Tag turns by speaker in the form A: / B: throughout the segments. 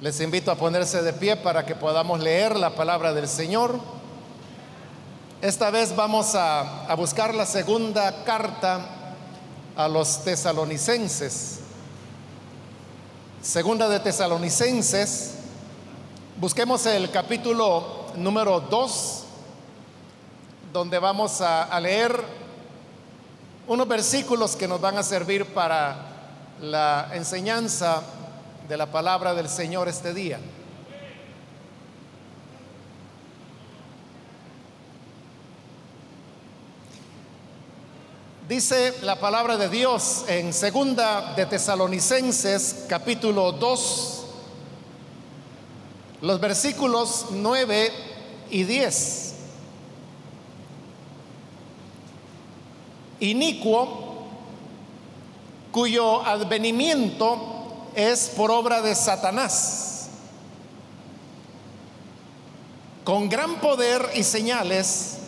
A: Les invito a ponerse de pie para que podamos leer la palabra del Señor. Esta vez vamos a, buscar la segunda carta a los tesalonicenses. Segunda de tesalonicenses. Busquemos el capítulo número 2, donde vamos a, a leer unos versículos que nos van a servir para la enseñanza de la palabra del Señor este día. Dice la palabra de Dios en segunda de Tesalonicenses capítulo 2 los versículos 9 y 10. Inicuo cuyo advenimiento es por obra de Satanás, con gran poder y señales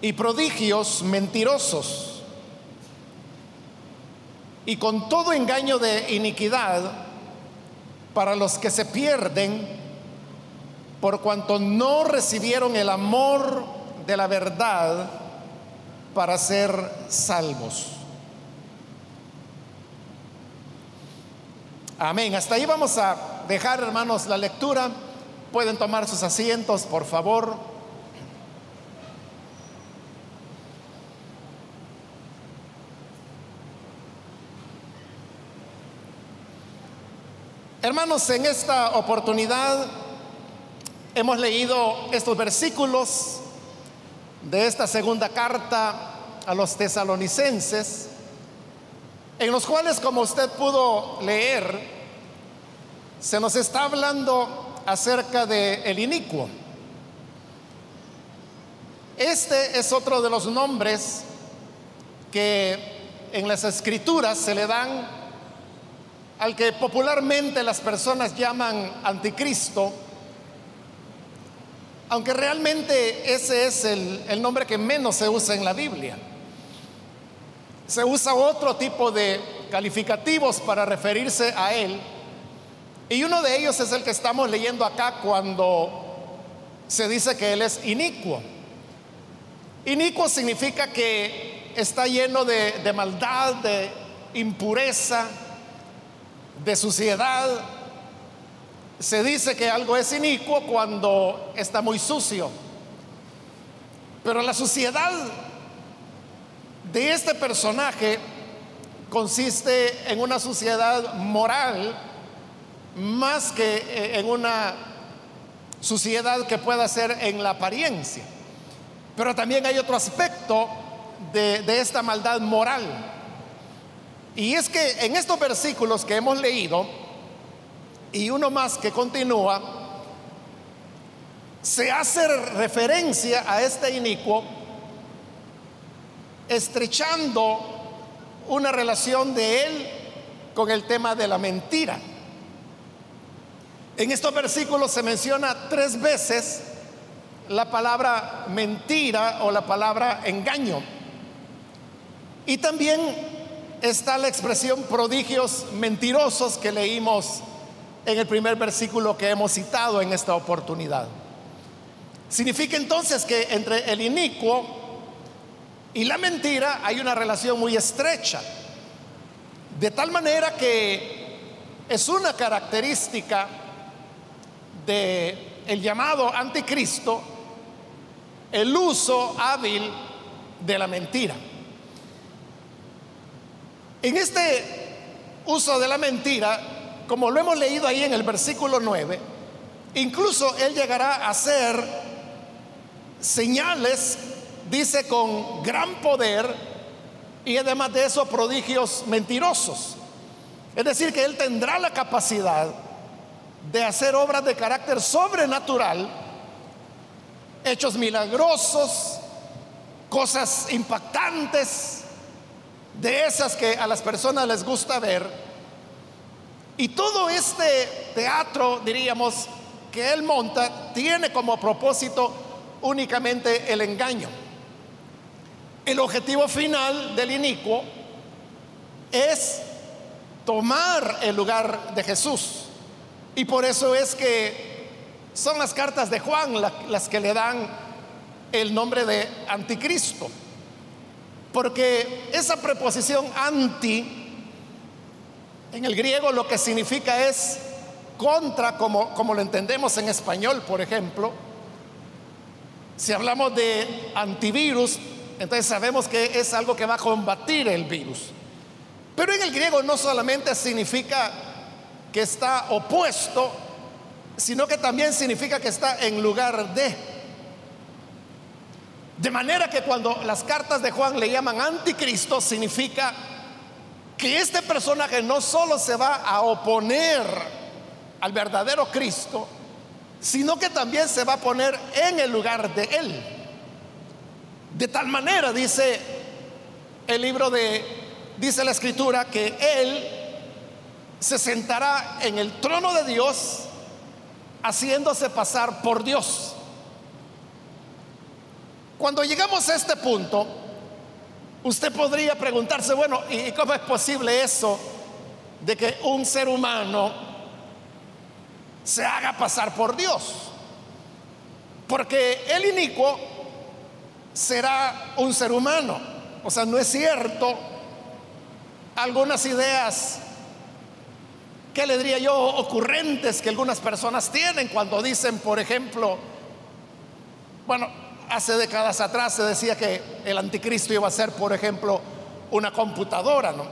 A: y prodigios mentirosos, y con todo engaño de iniquidad para los que se pierden por cuanto no recibieron el amor de la verdad para ser salvos. Amén. Hasta ahí vamos a dejar, hermanos, la lectura. Pueden tomar sus asientos, por favor. Hermanos, en esta oportunidad hemos leído estos versículos de esta segunda carta a los tesalonicenses, en los cuales, como usted pudo leer, se nos está hablando acerca de el inicuo. Este es otro de los nombres que en las escrituras se le dan al que popularmente las personas llaman anticristo, aunque realmente ese es el, el, nombre que menos se usa en la Biblia. Se usa otro tipo de calificativos para referirse a él, y uno de ellos es el que estamos leyendo acá cuando se dice que él es inicuo. Inicuo significa que está lleno de, de maldad, de impureza, de suciedad. Se dice que algo es inicuo cuando está muy sucio. Pero la suciedad de este personaje consiste en una suciedad moral más que en una suciedad que pueda ser en la apariencia. Pero también hay otro aspecto de, de esta maldad moral y es que en estos versículos que hemos leído, y uno más que continúa, se hace referencia a este inicuo estrechando una relación de él con el tema de la mentira. En estos versículos se menciona tres veces la palabra mentira o la palabra engaño. Y también está la expresión prodigios mentirosos que leímos en el primer versículo que hemos citado en esta oportunidad. Significa entonces que entre el inicuo y la mentira hay una relación muy estrecha, de tal manera que es una característica de el llamado anticristo el uso hábil de la mentira. En este uso de la mentira, como lo hemos leído ahí en el versículo 9, incluso él llegará a hacer señales, dice, con gran poder y además de eso prodigios mentirosos. Es decir, que él tendrá la capacidad de hacer obras de carácter sobrenatural, hechos milagrosos, cosas impactantes, de esas que a las personas les gusta ver. Y todo este teatro, diríamos, que él monta, tiene como propósito únicamente el engaño. El objetivo final del inicuo es tomar el lugar de Jesús. Y por eso es que son las cartas de Juan las que le dan el nombre de anticristo. Porque esa preposición anti en el griego lo que significa es contra, como, como lo entendemos en español, por ejemplo. Si hablamos de antivirus, entonces sabemos que es algo que va a combatir el virus. Pero en el griego no solamente significa que está opuesto, sino que también significa que está en lugar de. De manera que cuando las cartas de Juan le llaman anticristo, significa que este personaje no solo se va a oponer al verdadero Cristo, sino que también se va a poner en el lugar de él. De tal manera, dice el libro de, dice la escritura, que él se sentará en el trono de Dios haciéndose pasar por Dios. Cuando llegamos a este punto, usted podría preguntarse, bueno, ¿y cómo es posible eso de que un ser humano se haga pasar por Dios. Porque el inicuo será un ser humano. O sea, no es cierto algunas ideas que le diría yo ocurrentes que algunas personas tienen cuando dicen, por ejemplo, bueno, hace décadas atrás se decía que el anticristo iba a ser, por ejemplo, una computadora, ¿no?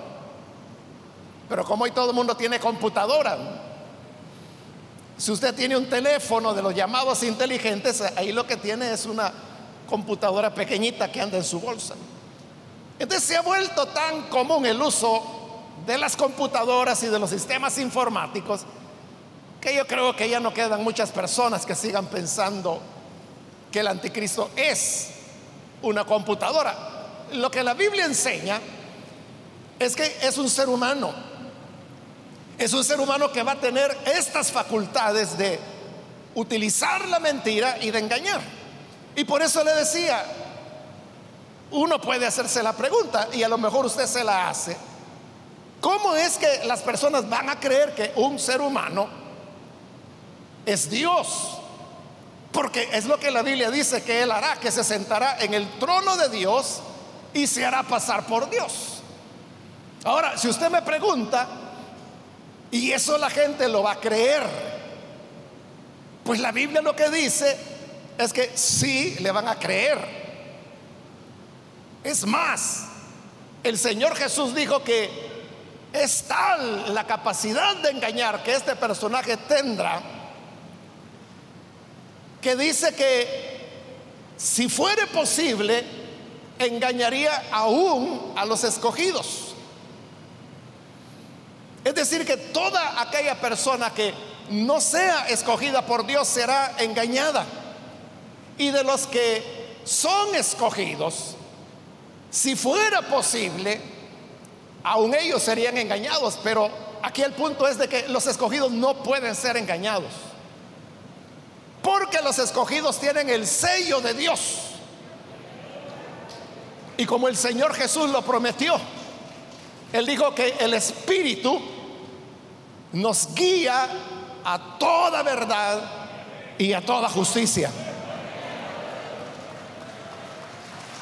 A: Pero como hoy todo el mundo tiene computadora, si usted tiene un teléfono de los llamados inteligentes, ahí lo que tiene es una computadora pequeñita que anda en su bolsa. Entonces se ha vuelto tan común el uso de las computadoras y de los sistemas informáticos que yo creo que ya no quedan muchas personas que sigan pensando que el anticristo es una computadora. Lo que la Biblia enseña es que es un ser humano es un ser humano que va a tener estas facultades de utilizar la mentira y de engañar. Y por eso le decía, uno puede hacerse la pregunta y a lo mejor usted se la hace. ¿Cómo es que las personas van a creer que un ser humano es Dios? Porque es lo que la Biblia dice que Él hará, que se sentará en el trono de Dios y se hará pasar por Dios. Ahora, si usted me pregunta, y eso la gente lo va a creer. Pues la Biblia lo que dice es que sí le van a creer. Es más, el Señor Jesús dijo que es tal la capacidad de engañar que este personaje tendrá, que dice que si fuere posible, engañaría aún a los escogidos. Es decir, que toda aquella persona que no sea escogida por Dios será engañada. Y de los que son escogidos, si fuera posible, aún ellos serían engañados. Pero aquí el punto es de que los escogidos no pueden ser engañados. Porque los escogidos tienen el sello de Dios. Y como el Señor Jesús lo prometió, Él dijo que el Espíritu nos guía a toda verdad y a toda justicia.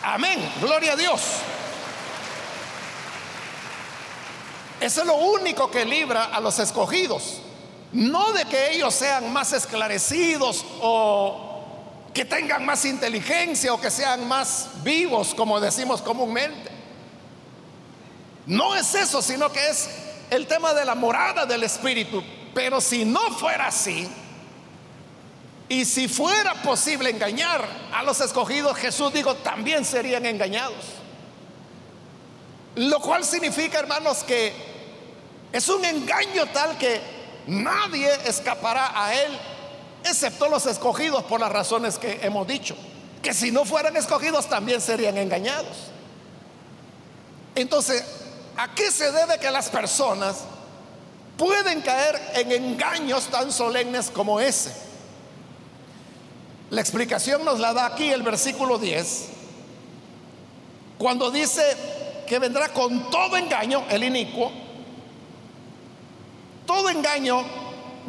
A: Amén, gloria a Dios. Eso es lo único que libra a los escogidos. No de que ellos sean más esclarecidos o que tengan más inteligencia o que sean más vivos, como decimos comúnmente. No es eso, sino que es el tema de la morada del Espíritu. Pero si no fuera así, y si fuera posible engañar a los escogidos, Jesús dijo, también serían engañados. Lo cual significa, hermanos, que es un engaño tal que nadie escapará a él, excepto los escogidos por las razones que hemos dicho. Que si no fueran escogidos, también serían engañados. Entonces, ¿A qué se debe que las personas pueden caer en engaños tan solemnes como ese? La explicación nos la da aquí el versículo 10, cuando dice que vendrá con todo engaño el inicuo. Todo engaño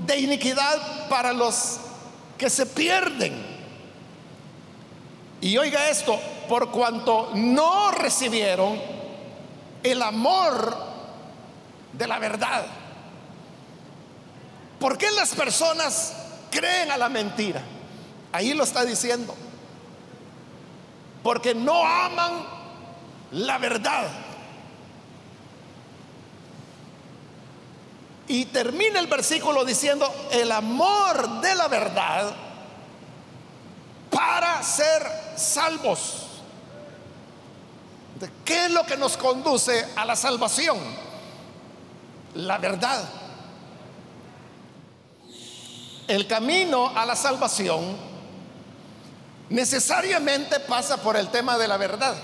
A: de iniquidad para los que se pierden. Y oiga esto, por cuanto no recibieron el amor de la verdad. ¿Por qué las personas creen a la mentira? Ahí lo está diciendo. Porque no aman la verdad. Y termina el versículo diciendo, el amor de la verdad para ser salvos. ¿Qué es lo que nos conduce a la salvación? La verdad. El camino a la salvación necesariamente pasa por el tema de la verdad.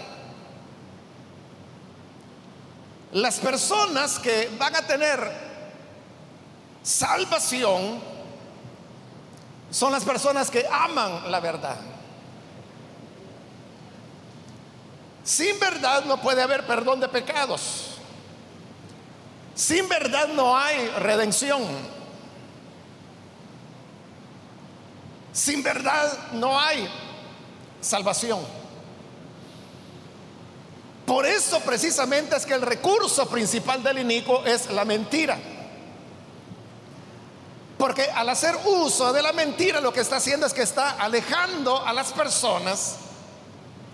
A: Las personas que van a tener Salvación son las personas que aman la verdad. Sin verdad no puede haber perdón de pecados. Sin verdad no hay redención. Sin verdad no hay salvación. Por eso precisamente es que el recurso principal del inico es la mentira. Porque al hacer uso de la mentira lo que está haciendo es que está alejando a las personas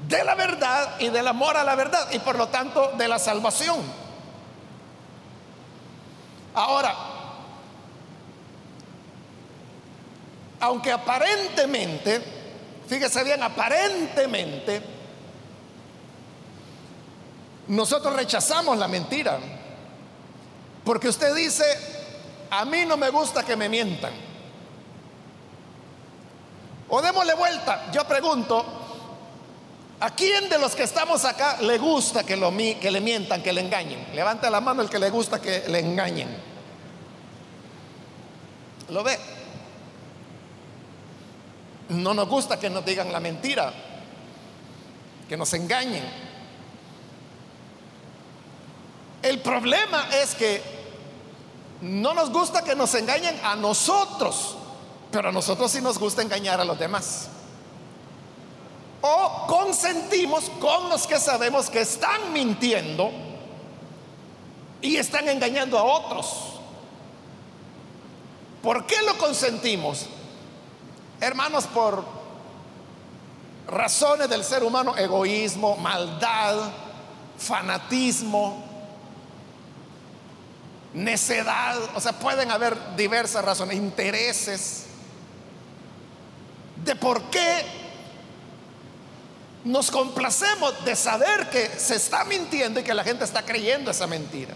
A: de la verdad y del amor a la verdad y por lo tanto de la salvación. Ahora, aunque aparentemente, fíjese bien, aparentemente, nosotros rechazamos la mentira. Porque usted dice, a mí no me gusta que me mientan. O démosle vuelta. Yo pregunto, ¿a quién de los que estamos acá le gusta que, le mientan, que le engañen? Levante la mano el que le gusta que le engañen. ¿Lo ve? No nos gusta que nos digan la mentira, que nos engañen. El problema es que no nos gusta que nos engañen a nosotros, pero a nosotros sí nos gusta engañar a los demás. O consentimos con los que sabemos que están mintiendo y están engañando a otros. ¿Por qué lo consentimos? Hermanos, por razones del ser humano, egoísmo, maldad, fanatismo, necedad, o sea, pueden haber diversas razones, intereses de por qué nos complacemos de saber que se está mintiendo y que la gente está creyendo esa mentira.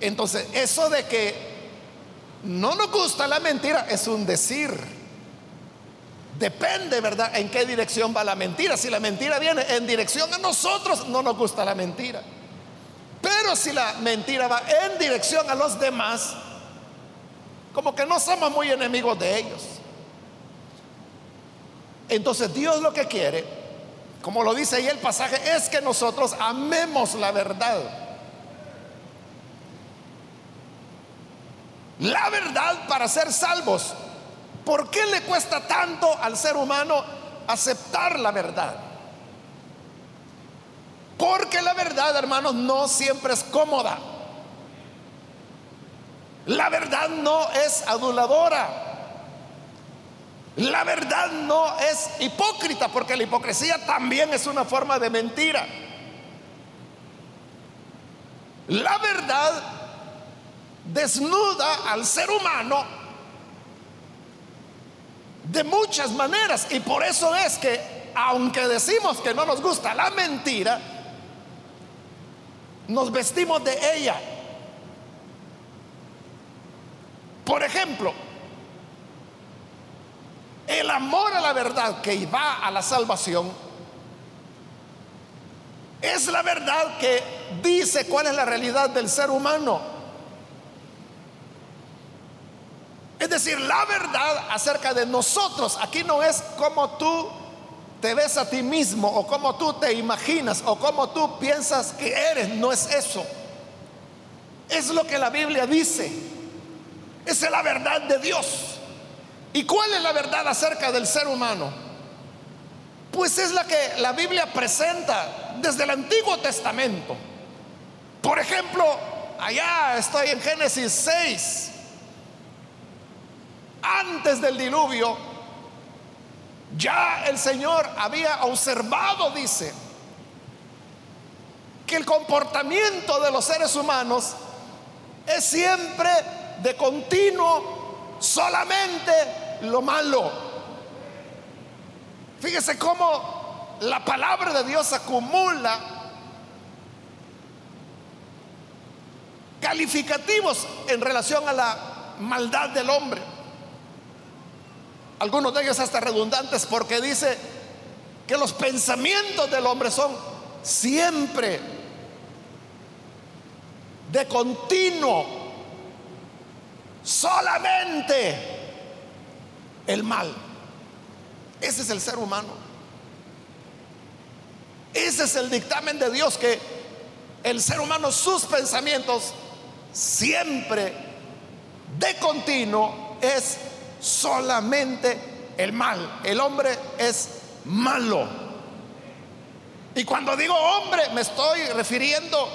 A: Entonces, eso de que no nos gusta la mentira es un decir. Depende, ¿verdad?, en qué dirección va la mentira. Si la mentira viene en dirección a nosotros, no nos gusta la mentira. Pero si la mentira va en dirección a los demás, como que no somos muy enemigos de ellos. Entonces Dios lo que quiere, como lo dice ahí el pasaje, es que nosotros amemos la verdad. La verdad para ser salvos. ¿Por qué le cuesta tanto al ser humano aceptar la verdad? Porque la verdad, hermanos, no siempre es cómoda. La verdad no es aduladora. La verdad no es hipócrita, porque la hipocresía también es una forma de mentira. La verdad desnuda al ser humano de muchas maneras y por eso es que aunque decimos que no nos gusta la mentira, nos vestimos de ella. Por ejemplo, el amor a la verdad que va a la salvación es la verdad que dice cuál es la realidad del ser humano. Es decir, la verdad acerca de nosotros. Aquí no es como tú te ves a ti mismo o como tú te imaginas o como tú piensas que eres, no es eso. Es lo que la Biblia dice. Esa es la verdad de Dios. ¿Y cuál es la verdad acerca del ser humano? Pues es la que la Biblia presenta desde el Antiguo Testamento. Por ejemplo, allá estoy en Génesis 6. Antes del diluvio, ya el Señor había observado, dice, que el comportamiento de los seres humanos es siempre de continuo solamente lo malo. Fíjese cómo la palabra de Dios acumula calificativos en relación a la maldad del hombre. Algunos de ellos hasta redundantes porque dice que los pensamientos del hombre son siempre de continuo, solamente el mal. Ese es el ser humano. Ese es el dictamen de Dios que el ser humano, sus pensamientos siempre de continuo es solamente el mal. El hombre es malo. Y cuando digo hombre me estoy refiriendo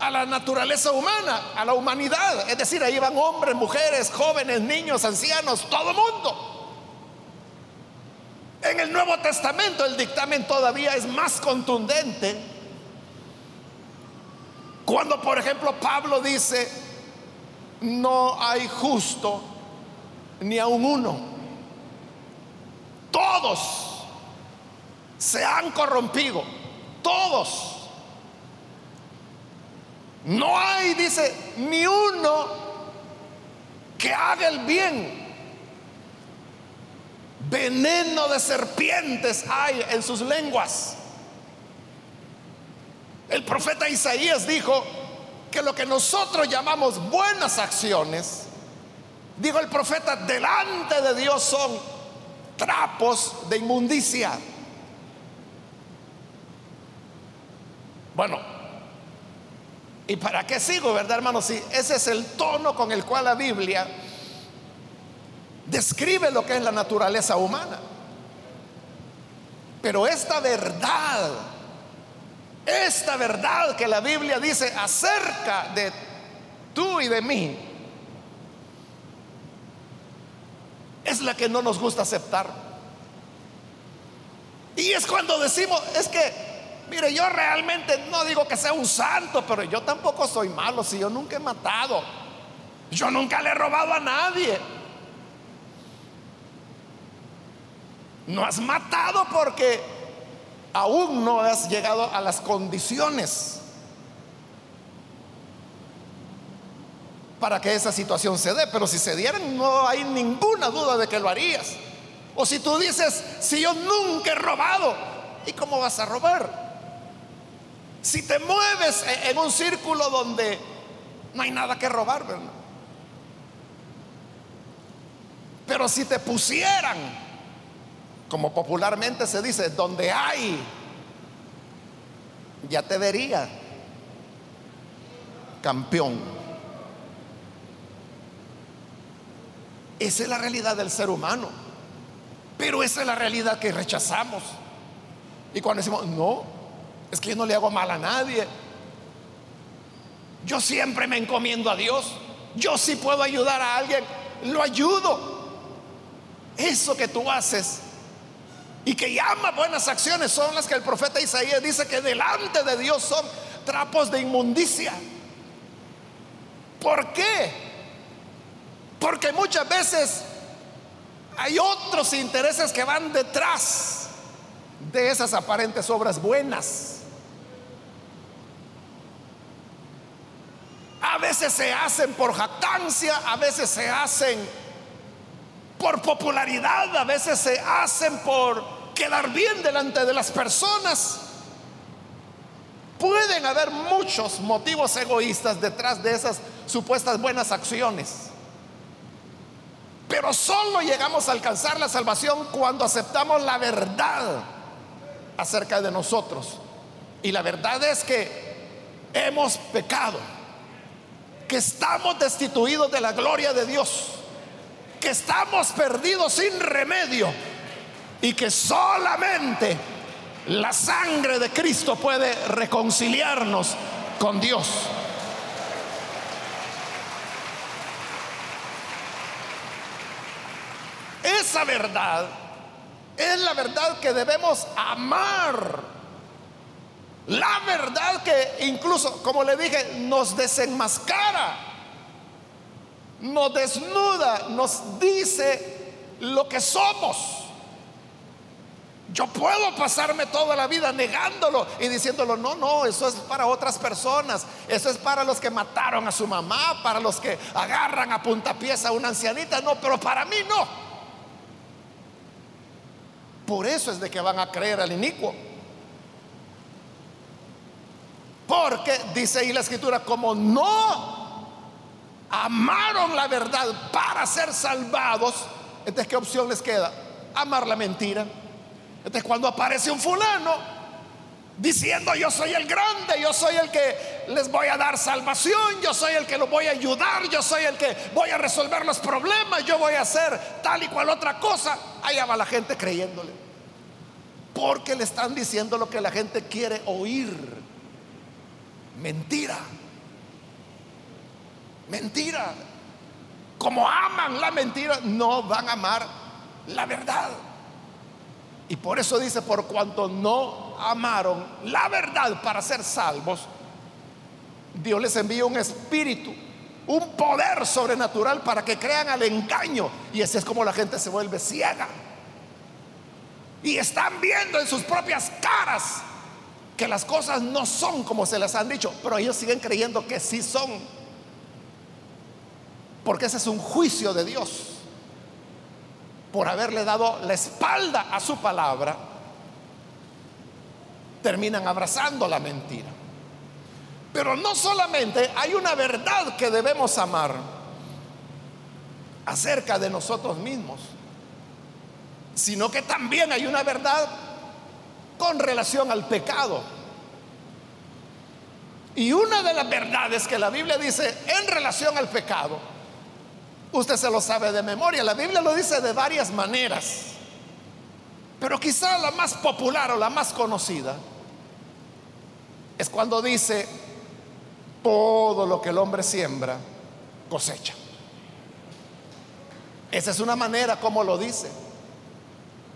A: a la naturaleza humana, a la humanidad. Es decir, ahí van hombres, mujeres, jóvenes, niños, ancianos, todo mundo. En el Nuevo Testamento el dictamen todavía es más contundente. Cuando, por ejemplo, Pablo dice, no hay justo ni aun uno. Todos se han corrompido. Todos. No hay, dice, ni uno que haga el bien. Veneno de serpientes hay en sus lenguas. El profeta Isaías dijo que lo que nosotros llamamos buenas acciones, dijo el profeta, delante de Dios son trapos de inmundicia. Bueno, ¿y para qué sigo, verdad, hermanos? Si ese es el tono con el cual la Biblia describe lo que es la naturaleza humana. Pero esta verdad, esta verdad que la Biblia dice acerca de tú y de mí, es la que no nos gusta aceptar. Y es cuando decimos, es que, mire, yo realmente no digo que sea un santo, pero yo tampoco soy malo, si yo nunca he matado, yo nunca le he robado a nadie. No has matado porque aún no has llegado a las condiciones para que esa situación se dé. Pero si se dieran, no hay ninguna duda de que lo harías. O si tú dices, si yo nunca he robado, ¿y cómo vas a robar? Si te mueves en un círculo donde no hay nada que robar, ¿verdad? Pero si te pusieran como popularmente se dice, donde hay, ya te vería campeón. Esa es la realidad del ser humano, pero esa es la realidad que rechazamos. Y cuando decimos, no, es que yo no le hago mal a nadie, yo siempre me encomiendo a Dios, yo sí puedo ayudar a alguien, lo ayudo. Eso que tú haces y que llama buenas acciones son las que el profeta Isaías dice que delante de Dios son trapos de inmundicia. ¿Por qué? Porque muchas veces hay otros intereses que van detrás de esas aparentes obras buenas. A veces se hacen por jactancia, a veces se hacen por popularidad, a veces se hacen por quedar bien delante de las personas. Pueden haber muchos motivos egoístas detrás de esas supuestas buenas acciones. Pero solo llegamos a alcanzar la salvación cuando aceptamos la verdad acerca de nosotros. Y la verdad es que hemos pecado. que estamos destituidos de la gloria de Dios, que estamos perdidos sin remedio y que solamente la sangre de Cristo puede reconciliarnos con Dios. Esa verdad es la verdad que debemos amar la verdad que incluso, como le dije, nos desenmascara, nos desnuda, nos dice lo que somos. Yo puedo pasarme toda la vida negándolo y diciéndolo, no, no, eso es para otras personas, eso es para los que mataron a su mamá, para los que agarran a puntapiés a una ancianita, no, pero para mí no. Por eso es de que van a creer al inicuo. Porque dice ahí la escritura, como no amaron la verdad para ser salvados, entonces ¿qué opción les queda? Amar la mentira. Entonces cuando aparece un fulano diciendo yo soy el grande, yo soy el que les voy a dar salvación, yo soy el que los voy a ayudar, yo soy el que voy a resolver los problemas, yo voy a hacer tal y cual otra cosa, allá va la gente creyéndole. Porque le están diciendo lo que la gente quiere oír. Mentira. Mentira. Como aman la mentira, no van a amar la verdad. Y por eso dice, por cuanto no amaron la verdad para ser salvos, Dios les envía un espíritu, un poder sobrenatural para que crean al engaño. Y así es como la gente se vuelve ciega. Y están viendo en sus propias caras que las cosas no son como se les han dicho, pero ellos siguen creyendo que sí son. Porque ese es un juicio de Dios por haberle dado la espalda a su palabra, terminan abrazando la mentira. Pero no solamente hay una verdad que debemos amar acerca de nosotros mismos, sino que también hay una verdad con relación al pecado. Y una de las verdades que la Biblia dice en relación al pecado, usted se lo sabe de memoria, la Biblia lo dice de varias maneras, pero quizá la más popular o la más conocida es cuando dice, todo lo que el hombre siembra, cosecha. Esa es una manera como lo dice.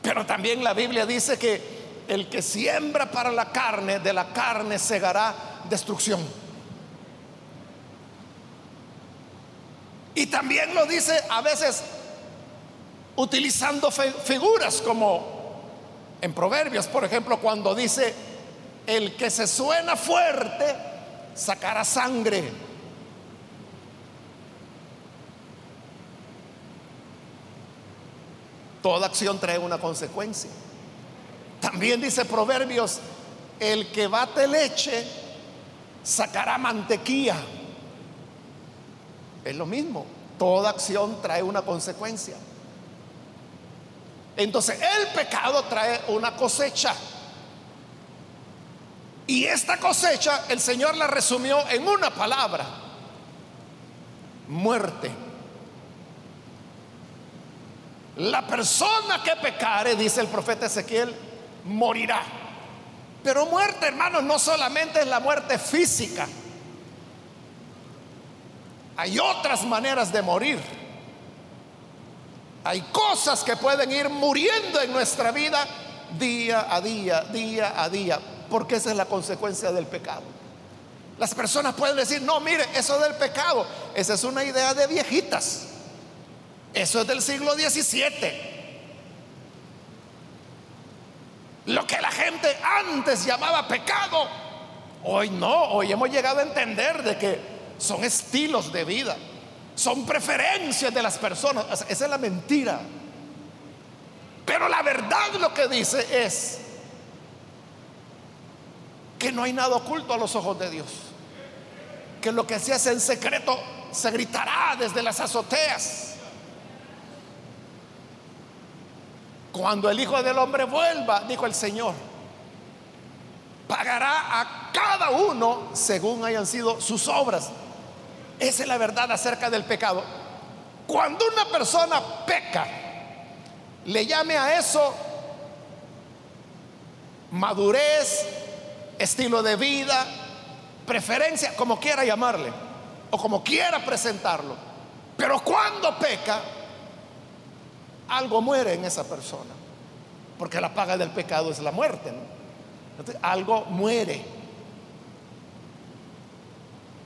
A: Pero también la Biblia dice que el que siembra para la carne, de la carne segará destrucción. Y también lo dice a veces utilizando figuras como en Proverbios, por ejemplo, cuando dice, el que se suena fuerte sacará sangre. Toda acción trae una consecuencia. También dice Proverbios, el que bate leche sacará mantequilla. Es lo mismo, toda acción trae una consecuencia. Entonces el pecado trae una cosecha. Y esta cosecha el Señor la resumió en una palabra, muerte. La persona que pecare, dice el profeta Ezequiel, morirá. Pero muerte, hermanos, no solamente es la muerte física. Hay otras maneras de morir. Hay cosas que pueden ir muriendo en nuestra vida día a día, día a día, porque esa es la consecuencia del pecado. Las personas pueden decir, no, mire, eso del pecado, esa es una idea de viejitas. Eso es del siglo XVII. Lo que la gente antes llamaba pecado, hoy no, hoy hemos llegado a entender de que son estilos de vida, son preferencias de las personas. Esa es la mentira. Pero la verdad lo que dice es que no hay nada oculto a los ojos de Dios. Que lo que se hace en secreto se gritará desde las azoteas. Cuando el Hijo del Hombre vuelva, dijo el Señor, pagará a cada uno según hayan sido sus obras. Esa es la verdad acerca del pecado. Cuando una persona peca, le llame a eso madurez, estilo de vida, preferencia, como quiera llamarle, o como quiera presentarlo. Pero cuando peca, algo muere en esa persona, porque la paga del pecado es la muerte. algo muere.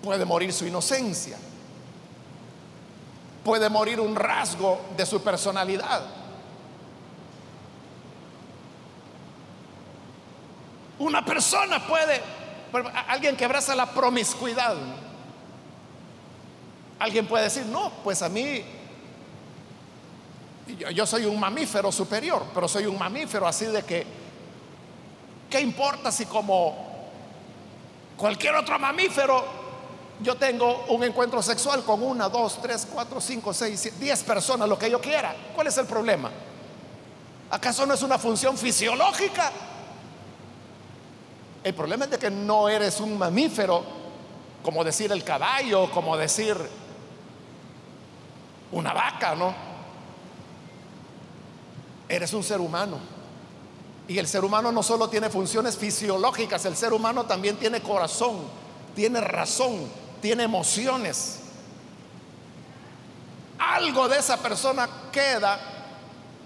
A: Puede morir su inocencia, puede morir un rasgo de su personalidad. Una persona puede, alguien que abraza la promiscuidad, alguien puede decir, no, pues a mí, yo, soy un mamífero superior, pero soy un mamífero así de que, ¿qué importa si como cualquier otro mamífero yo tengo un encuentro sexual con una, dos, tres, cuatro, cinco, seis, diez personas, lo que yo quiera? ¿Cuál es el problema? ¿Acaso no es una función fisiológica? El problema es de que no eres un mamífero, como decir el caballo, como decir una vaca, ¿no? Eres un ser humano. Y el ser humano no solo tiene funciones fisiológicas, el ser humano también tiene corazón, tiene razón, tiene emociones. Algo de esa persona queda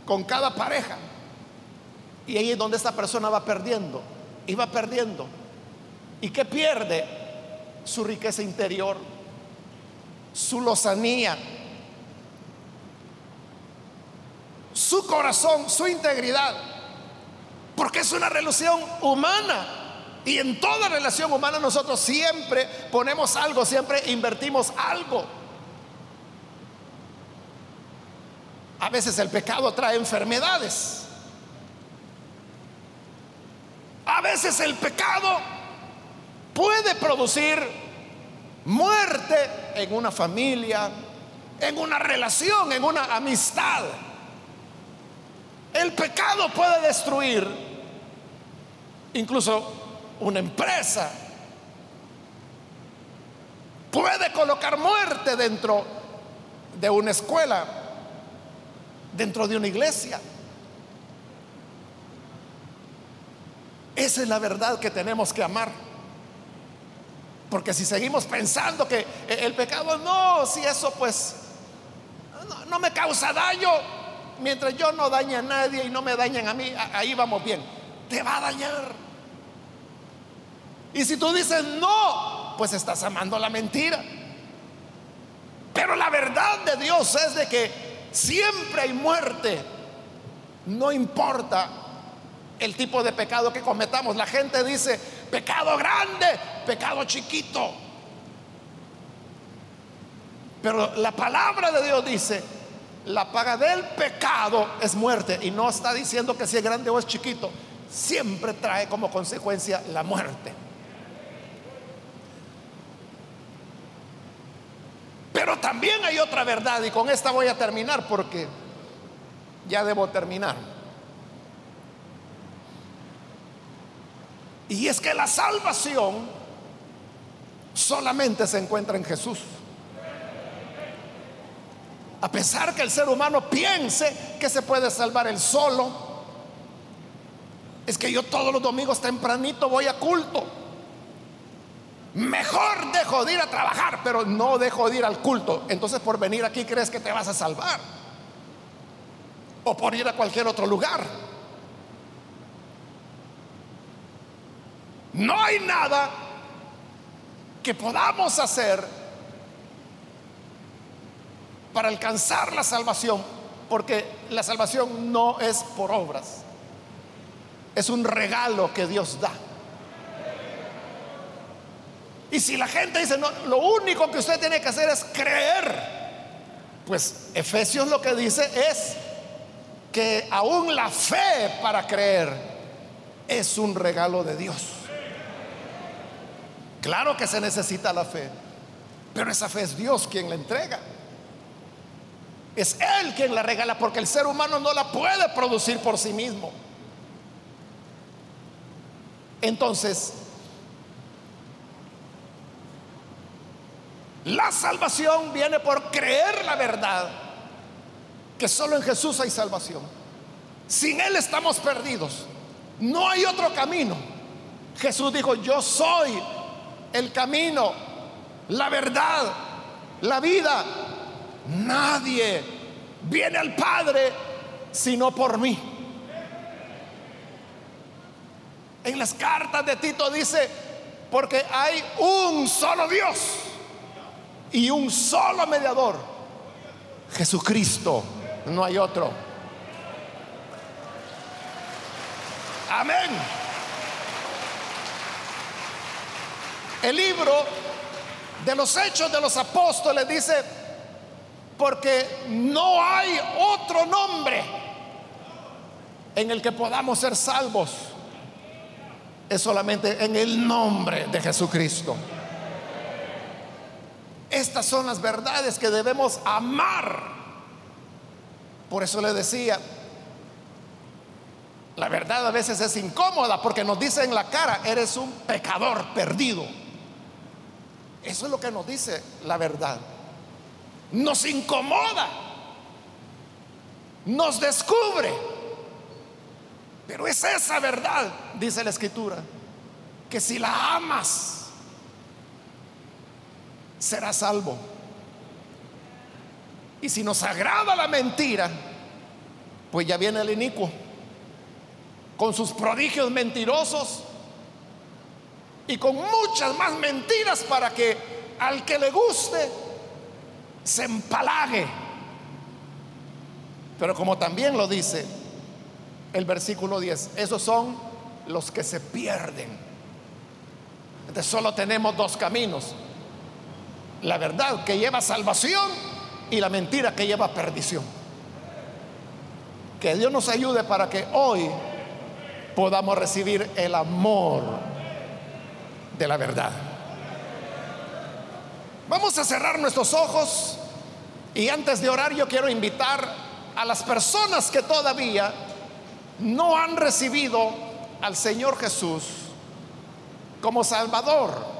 A: con cada pareja. Y ahí es donde esta persona va perdiendo iba perdiendo. ¿Y qué pierde? Su riqueza interior, su lozanía, su corazón, su integridad. Porque es una relación humana. Y en toda relación humana nosotros siempre ponemos algo, siempre invertimos algo. A veces el pecado trae enfermedades. A veces el pecado puede producir muerte en una familia, en una relación, en una amistad. El pecado puede destruir incluso una empresa. Puede colocar muerte dentro de una escuela, dentro de una iglesia. Esa es la verdad que tenemos que amar. Porque si seguimos pensando que el pecado no, si eso pues no, me causa daño, mientras yo no dañe a nadie y no me dañen a mí, ahí vamos bien. Te va a dañar. Y si tú dices no, pues estás amando la mentira. Pero la verdad de Dios es de que siempre hay muerte. No importa el tipo de pecado que cometamos. La gente dice, pecado grande, pecado chiquito. Pero la palabra de Dios dice, la paga del pecado es muerte. Y no está diciendo que si es grande o es chiquito. Siempre trae como consecuencia la muerte. Pero también hay otra verdad y con esta voy a terminar porque ya debo terminar. Y es que la salvación solamente se encuentra en Jesús. A pesar que el ser humano piense que se puede salvar el solo, es que yo todos los domingos tempranito voy a culto. Mejor dejo de ir a trabajar, pero no dejo de ir al culto. Entonces por venir aquí crees que te vas a salvar. O por ir a cualquier otro lugar. No hay nada que podamos hacer para alcanzar la salvación, porque la salvación no es por obras, es un regalo que Dios da. Y si la gente dice, no, lo único que usted tiene que hacer es creer, pues Efesios lo que dice es que aún la fe para creer es un regalo de Dios. Claro que se necesita la fe, pero esa fe es Dios quien la entrega. Es Él quien la regala porque el ser humano no la puede producir por sí mismo. Entonces, La salvación viene por creer la verdad, que solo en Jesús hay salvación. Sin Él estamos perdidos. No hay otro camino. Jesús dijo, yo soy el camino, la verdad, la vida. Nadie viene al Padre sino por mí. En las cartas de Tito dice, porque hay un solo Dios y un solo mediador, Jesucristo, no hay otro. Amén. El libro de los hechos de los apóstoles dice, porque no hay otro nombre en el que podamos ser salvos. Es solamente en el nombre de Jesucristo. Estas son las verdades que debemos amar. Por eso le decía, la verdad a veces es incómoda porque nos dice en la cara, eres un pecador perdido. Eso es lo que nos dice la verdad. Nos incomoda, nos descubre. Pero es esa verdad, dice la escritura, que si la amas, serás salvo. Y si nos agrada la mentira, pues ya viene el inicuo con sus prodigios mentirosos y con muchas más mentiras para que al que le guste se empalague. Pero como también lo dice el versículo 10, esos son los que se pierden. Entonces solo tenemos dos caminos. La verdad que lleva salvación y la mentira que lleva perdición. Que Dios nos ayude para que hoy podamos recibir el amor de la verdad. Vamos a cerrar nuestros ojos y antes de orar yo quiero invitar a las personas que todavía no han recibido al Señor Jesús como Salvador.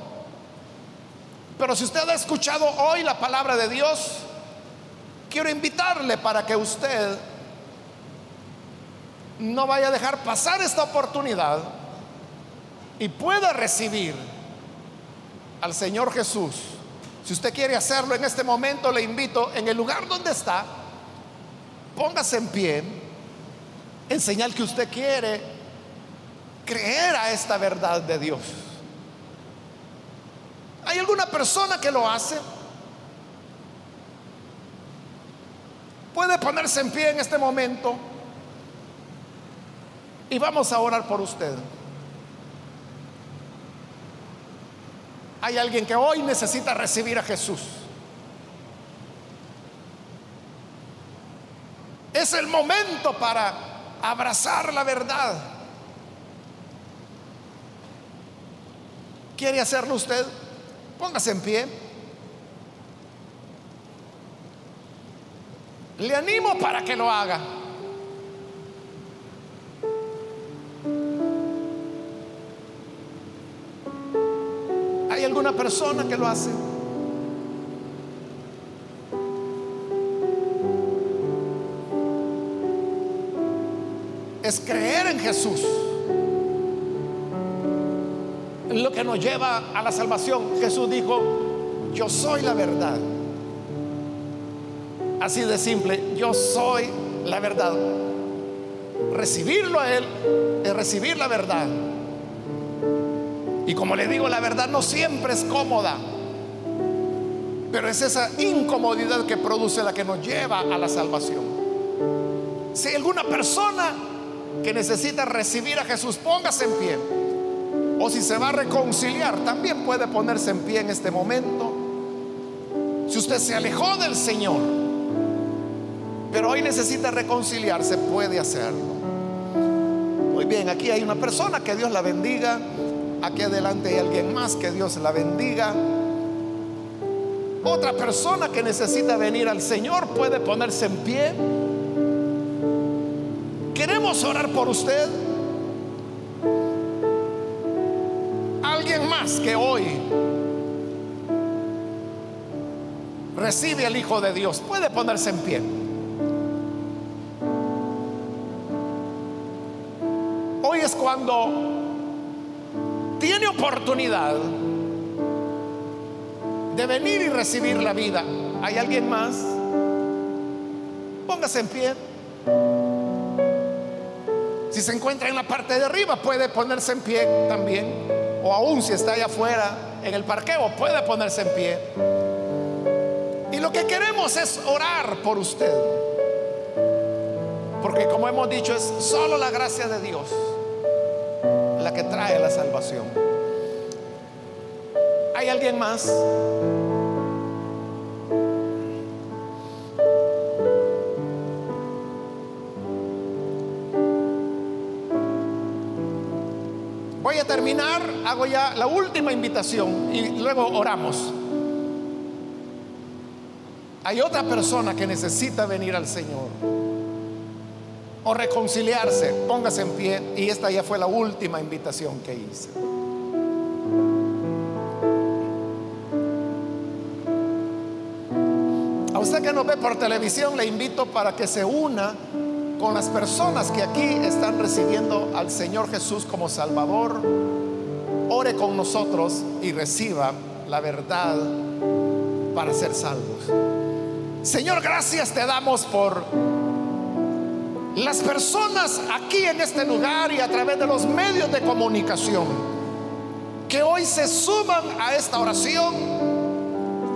A: Pero si usted ha escuchado hoy la palabra de Dios, quiero invitarle para que usted no vaya a dejar pasar esta oportunidad y pueda recibir al Señor Jesús. Si usted quiere hacerlo en este momento, le invito en el lugar donde está, póngase en pie, en señal que usted quiere creer a esta verdad de Dios. ¿Hay alguna persona que lo hace? Puede ponerse en pie en este momento. Y vamos a orar por usted. Hay alguien que hoy necesita recibir a Jesús. Es el momento para abrazar la verdad. ¿Quiere hacerlo usted? Póngase en pie. Le animo para que lo haga. alguna persona que lo hace? Es creer en Jesús. Lo que nos lleva a la salvación. Jesús dijo, yo soy la verdad. Así de simple, yo soy la verdad. Recibirlo a Él es recibir la verdad. Y como le digo, la verdad no siempre es cómoda, pero es esa incomodidad que produce la que nos lleva a la salvación. Si hay alguna persona que necesita recibir a Jesús, póngase en pie. O si se va a reconciliar, también puede ponerse en pie en este momento. Si usted se alejó del Señor, pero hoy necesita reconciliarse, puede hacerlo. Muy bien, aquí hay una persona, que Dios la bendiga. Aquí adelante hay alguien más, que Dios la bendiga. Otra persona que necesita venir al Señor puede ponerse en pie. Queremos orar por usted. Que hoy recibe al Hijo de Dios, puede ponerse en pie. Hoy es cuando tiene oportunidad de venir y recibir la vida. ¿Hay alguien más? Póngase en pie. Si se encuentra en la parte de arriba, puede ponerse en pie también. O aún si está allá afuera en el parqueo, puede ponerse en pie. Y lo que queremos es orar por usted. Porque como hemos dicho, es solo la gracia de Dios la que trae la salvación. ¿Hay alguien más? Terminar, hago ya la última invitación y luego oramos. Hay otra persona que necesita venir al Señor o reconciliarse. Póngase en pie y esta ya fue la última invitación que hice. A usted que nos ve por televisión le invito para que se una con las personas que aquí están recibiendo al Señor Jesús como Salvador. Ore con nosotros y reciba la verdad para ser salvos. Señor, gracias te damos por las personas aquí en este lugar y a través de los medios de comunicación que hoy se suman a esta oración.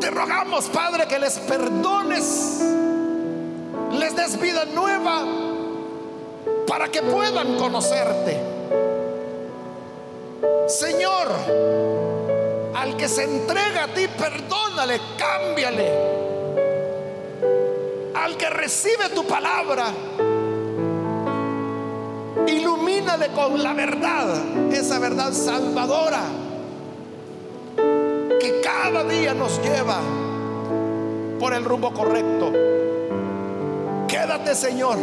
A: Te rogamos, Padre, que les perdones, les des vida nueva para que puedan conocerte. Señor, al que se entrega a ti, perdónale, cámbiale al que recibe tu palabra, ilumínale con la verdad, esa verdad salvadora que cada día nos lleva por el rumbo correcto. Quédate, Señor,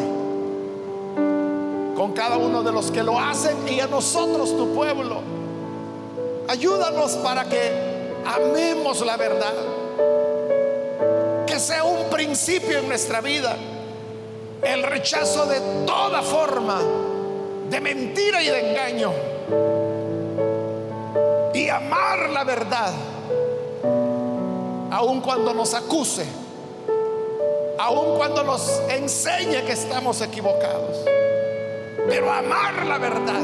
A: con cada uno de los que lo hacen y a nosotros, tu pueblo. Ayúdanos para que amemos la verdad. Sea un principio en nuestra vida el rechazo de toda forma de mentira y de engaño. Y amar la verdad aun cuando nos acuse, aun cuando nos enseñe que estamos equivocados, pero amar la verdad,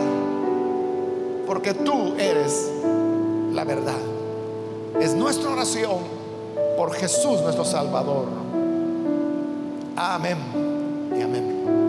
A: porque tú eres la verdad. Es nuestra oración por Jesús nuestro Salvador. Amén y amén.